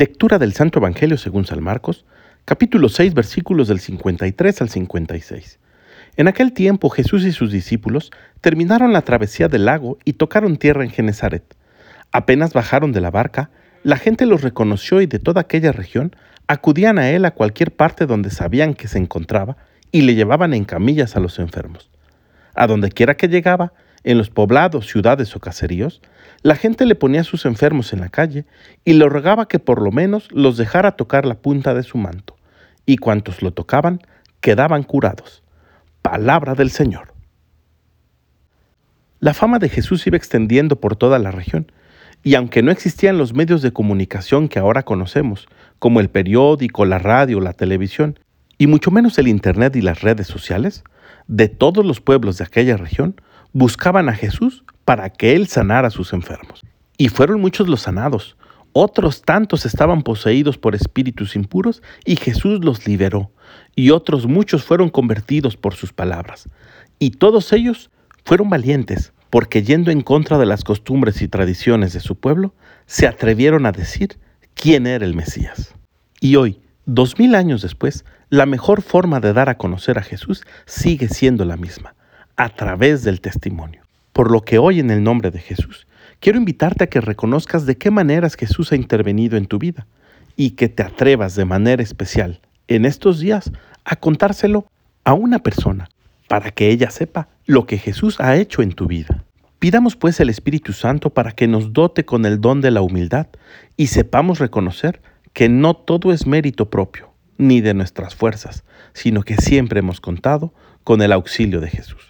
Lectura del Santo Evangelio según San Marcos, capítulo 6, versículos del 53 al 56. En aquel tiempo Jesús y sus discípulos terminaron la travesía del lago y tocaron tierra en Genezaret. Apenas bajaron de la barca, la gente los reconoció y de toda aquella región acudían a él a cualquier parte donde sabían que se encontraba y le llevaban en camillas a los enfermos. A donde quiera que llegaba, en los poblados, ciudades o caseríos, la gente le ponía a sus enfermos en la calle y le rogaba que por lo menos los dejara tocar la punta de su manto, y cuantos lo tocaban quedaban curados. Palabra del Señor. La fama de Jesús iba extendiendo por toda la región, y aunque no existían los medios de comunicación que ahora conocemos, como el periódico, la radio, la televisión, y mucho menos el Internet y las redes sociales, de todos los pueblos de aquella región, buscaban a Jesús para que Él sanara a sus enfermos. Y fueron muchos los sanados. Otros tantos estaban poseídos por espíritus impuros y Jesús los liberó. Y otros muchos fueron convertidos por sus palabras. Y todos ellos fueron valientes porque yendo en contra de las costumbres y tradiciones de su pueblo, se atrevieron a decir quién era el Mesías. Y hoy, dos mil años después, la mejor forma de dar a conocer a Jesús sigue siendo la misma, a través del testimonio. Por lo que hoy en el nombre de Jesús, quiero invitarte a que reconozcas de qué maneras Jesús ha intervenido en tu vida y que te atrevas de manera especial en estos días a contárselo a una persona para que ella sepa lo que Jesús ha hecho en tu vida. Pidamos pues el Espíritu Santo para que nos dote con el don de la humildad y sepamos reconocer que no todo es mérito propio, ni de nuestras fuerzas, sino que siempre hemos contado con el auxilio de Jesús.